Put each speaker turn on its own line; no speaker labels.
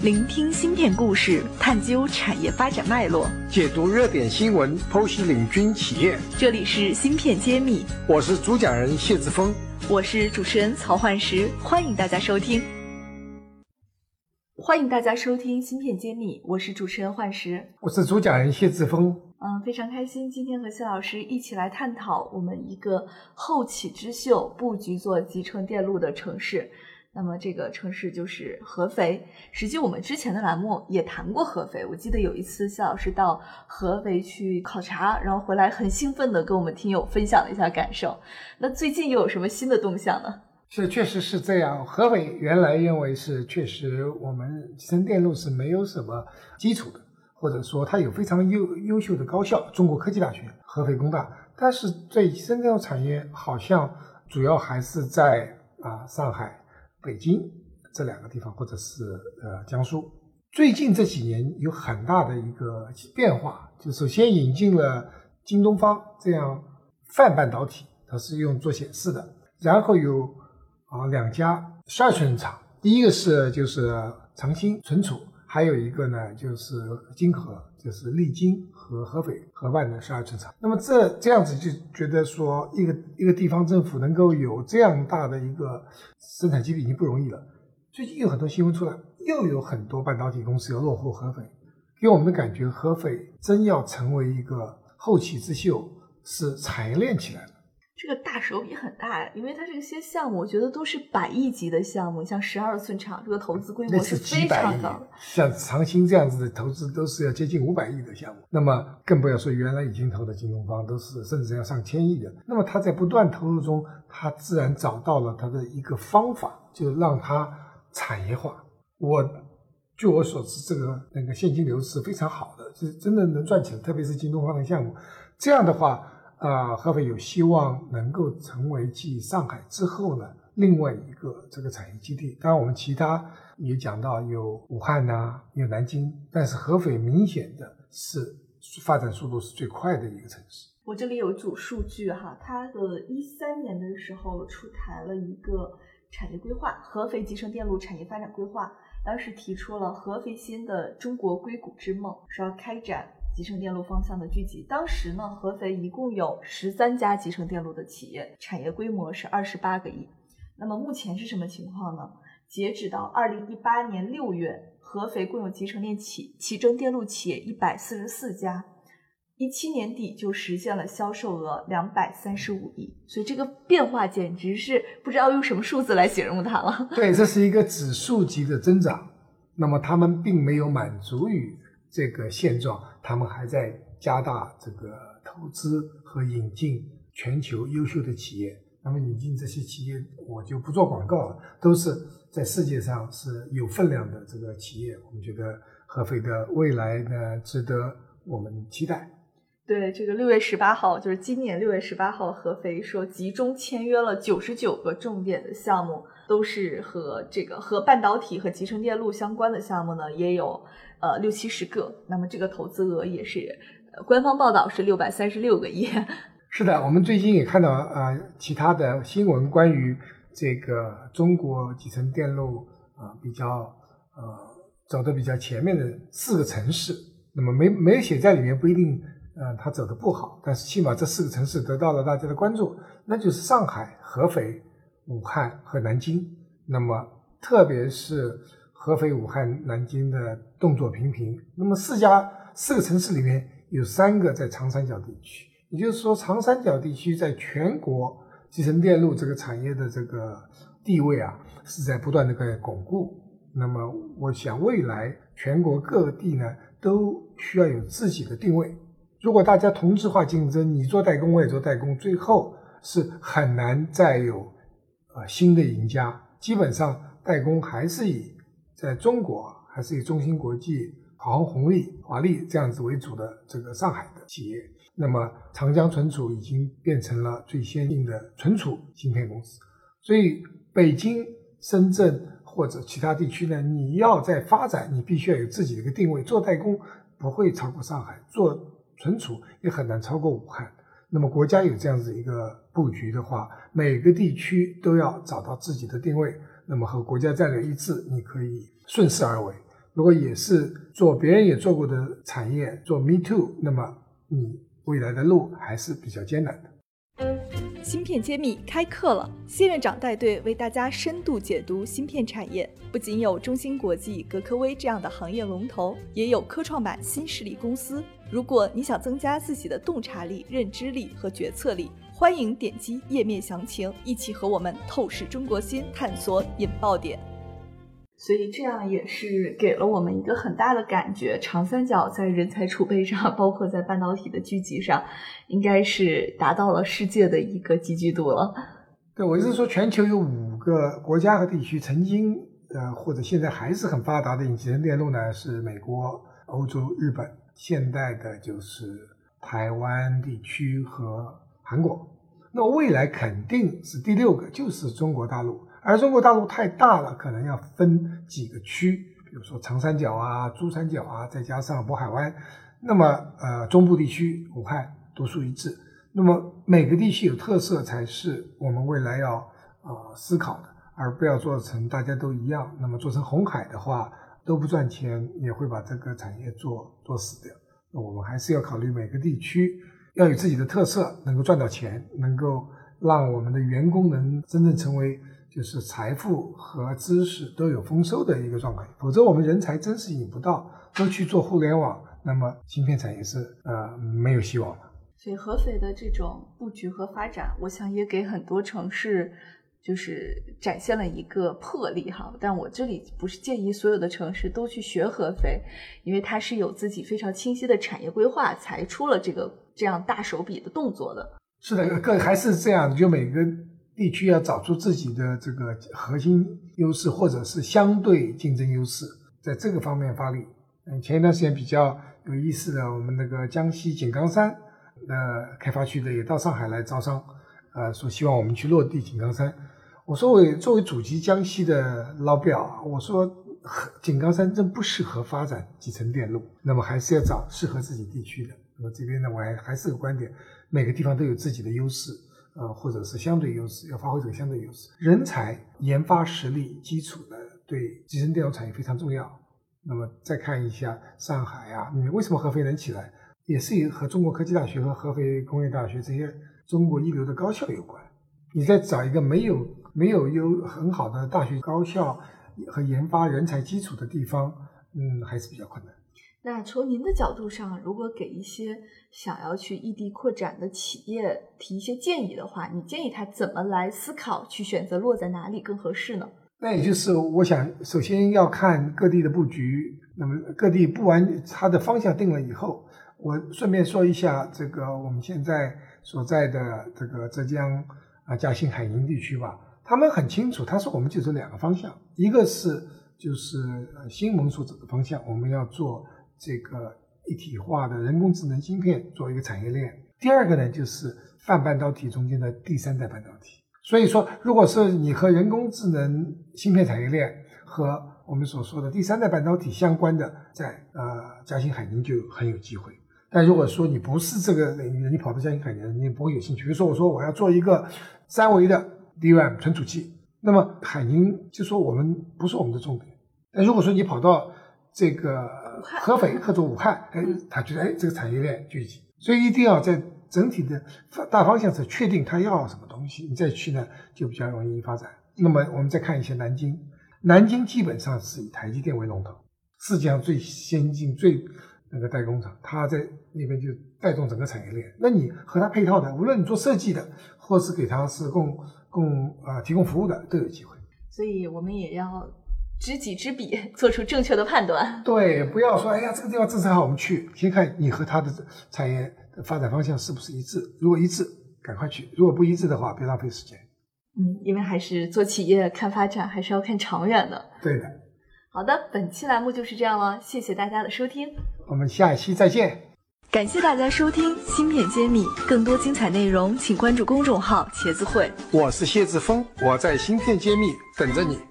聆听芯片故事，探究产业发展脉络，
解读热点新闻，剖析领军企业。
这里是芯片揭秘，
我是主讲人谢志峰，
我是主持人曹焕石，欢迎大家收听。欢迎大家收听芯片揭秘，我是主持人焕石，
我是主讲人谢志峰。
嗯，非常开心，今天和谢老师一起来探讨我们一个后起之秀布局做集成电路的城市。那么这个城市就是合肥。实际我们之前的栏目也谈过合肥。我记得有一次谢老师到合肥去考察，然后回来很兴奋的跟我们听友分享了一下感受。那最近又有什么新的动向呢？
是，确实是这样。合肥原来认为是确实我们集成电路是没有什么基础的，或者说它有非常优优秀的高校，中国科技大学、合肥工大。但是对集成电路产业好像主要还是在啊上海。北京这两个地方，或者是呃江苏，最近这几年有很大的一个变化，就首先引进了京东方这样泛半导体，它是用做显示的，然后有啊两家十二寸厂，第一个是就是长兴存储，还有一个呢就是金河，就是丽晶。和合肥合办的十二寸厂，那么这这样子就觉得说，一个一个地方政府能够有这样大的一个生产基地已经不容易了。最近有很多新闻出来，又有很多半导体公司要落户合肥，给我们的感觉，合肥真要成为一个后起之秀，是产业链起来了。
这个大手笔很大呀，因为它这些项目，我觉得都是百亿级的项目，像十二寸厂，这个投资规模
是
非常高的。
像长兴这样子的投资，都是要接近五百亿的项目。那么更不要说原来已经投的京东方，都是甚至要上千亿的。那么他在不断投入中，他自然找到了他的一个方法，就让它产业化。我据我所知，这个那个现金流是非常好的，就是真的能赚钱，特别是京东方的项目。这样的话。啊，合肥有希望能够成为继上海之后呢另外一个这个产业基地。当然，我们其他也讲到有武汉呐，有南京，但是合肥明显的是发展速度是最快的一个城市。
我这里有组数据哈，它的一三年的时候出台了一个产业规划——合肥集成电路产业发展规划，当时提出了合肥新的中国硅谷之梦，说要开展。集成电路方向的聚集，当时呢，合肥一共有十三家集成电路的企业，产业规模是二十八个亿。那么目前是什么情况呢？截止到二零一八年六月，合肥共有集成电企集成电路企业一百四十四家，一七年底就实现了销售额两百三十五亿。所以这个变化简直是不知道用什么数字来形容它了。
对，这是一个指数级的增长。那么他们并没有满足于。这个现状，他们还在加大这个投资和引进全球优秀的企业。那么引进这些企业，我就不做广告了，都是在世界上是有分量的这个企业。我们觉得合肥的未来呢，值得我们期待。
对，这个六月十八号，就是今年六月十八号，合肥说集中签约了九十九个重点的项目，都是和这个和半导体和集成电路相关的项目呢，也有。呃，六七十个，那么这个投资额也是，官方报道是六百三十六个亿。
是的，我们最近也看到啊，其他的新闻关于这个中国集成电路啊比较呃走的比较前面的四个城市，那么没没有写在里面不一定，呃，它走的不好，但是起码这四个城市得到了大家的关注，那就是上海、合肥、武汉和南京。那么特别是。合肥、武汉、南京的动作频频。那么四家四个城市里面有三个在长三角地区，也就是说，长三角地区在全国集成电路这个产业的这个地位啊，是在不断的在巩固。那么，我想未来全国各地呢，都需要有自己的定位。如果大家同质化竞争，你做代工，我也做代工，最后是很难再有呃新的赢家。基本上，代工还是以在中国还是以中芯国际、华虹力、华丽这样子为主的这个上海的企业，那么长江存储已经变成了最先进的存储芯片公司。所以北京、深圳或者其他地区呢，你要在发展，你必须要有自己的一个定位。做代工不会超过上海，做存储也很难超过武汉。那么国家有这样子一个布局的话，每个地区都要找到自己的定位。那么和国家战略一致，你可以顺势而为。如果也是做别人也做过的产业，做 Me Too，那么你未来的路还是比较艰难的。
芯片揭秘开课了，谢院长带队为大家深度解读芯片产业。不仅有中芯国际、格科微这样的行业龙头，也有科创板新势力公司。如果你想增加自己的洞察力、认知力和决策力，欢迎点击页面详情，一起和我们透视中国心，探索引爆点。所以这样也是给了我们一个很大的感觉，长三角在人才储备上，包括在半导体的聚集上，应该是达到了世界的一个集聚度了。
对，我是说，全球有五个国家和地区曾经呃或者现在还是很发达的集成电路呢，是美国、欧洲、日本，现代的就是台湾地区和韩国。那未来肯定是第六个，就是中国大陆。而中国大陆太大了，可能要分几个区，比如说长三角啊、珠三角啊，再加上渤海湾，那么呃中部地区武汉独树一帜。那么每个地区有特色才是我们未来要啊思考的，而不要做成大家都一样。那么做成红海的话都不赚钱，也会把这个产业做做死掉。那我们还是要考虑每个地区要有自己的特色，能够赚到钱，能够让我们的员工能真正成为。就是财富和知识都有丰收的一个状态，否则我们人才真是引不到，都去做互联网，那么芯片产业是呃没有希望的。
所以合肥的这种布局和发展，我想也给很多城市就是展现了一个魄力哈。但我这里不是建议所有的城市都去学合肥，因为它是有自己非常清晰的产业规划，才出了这个这样大手笔的动作的。
是的，各还是这样，就每个。地区要找出自己的这个核心优势，或者是相对竞争优势，在这个方面发力。嗯，前一段时间比较有意思的，我们那个江西井冈山的开发区的也到上海来招商，呃，说希望我们去落地井冈山。我说我作为祖籍江西的老表，我说井冈山真不适合发展集成电路，那么还是要找适合自己地区的。那么这边呢，我还还是个观点，每个地方都有自己的优势。呃，或者是相对优势，要发挥这个相对优势，人才研发实力基础的，对集成电路产业非常重要。那么再看一下上海啊，你为什么合肥能起来，也是和中国科技大学和合肥工业大学这些中国一流的高校有关。你再找一个没有没有有很好的大学高校和研发人才基础的地方，嗯，还是比较困难。
那从您的角度上，如果给一些想要去异地扩展的企业提一些建议的话，你建议他怎么来思考，去选择落在哪里更合适呢？
那也就是我想，首先要看各地的布局。那么各地不完，它的方向定了以后，我顺便说一下这个我们现在所在的这个浙江啊嘉兴海宁地区吧，他们很清楚，他说我们就是两个方向，一个是就是呃新盟所走的方向，我们要做。这个一体化的人工智能芯片做一个产业链。第二个呢，就是泛半导体中间的第三代半导体。所以说，如果是你和人工智能芯片产业链和我们所说的第三代半导体相关的，在呃嘉兴海宁就很有机会。但如果说你不是这个领域，你跑到嘉兴海宁，你也不会有兴趣。比如说，我说我要做一个三维的 DRAM 存储器，那么海宁就说我们不是我们的重点。但如果说你跑到这个。合肥或者武汉，哎，他觉得哎，这个产业链聚集，所以一定要在整体的大方向是确定他要什么东西，你再去呢就比较容易发展。那么我们再看一下南京，南京基本上是以台积电为龙头，世界上最先进、最那个代工厂，它在那边就带动整个产业链。那你和它配套的，无论你做设计的，或是给它是供供啊提供服务的，都有机会。
所以我们也要。知己知彼，做出正确的判断。
对，不要说哎呀，这个地方政策好，我们去。先看你和他的产业的发展方向是不是一致。如果一致，赶快去；如果不一致的话，别浪费时间。
嗯，因为还是做企业看发展，还是要看长远的。
对的。
好的，本期栏目就是这样了，谢谢大家的收听。
我们下一期再见。
感谢大家收听《芯片揭秘》，更多精彩内容，请关注公众号“茄子会”。
我是谢志峰，我在《芯片揭秘》等着你。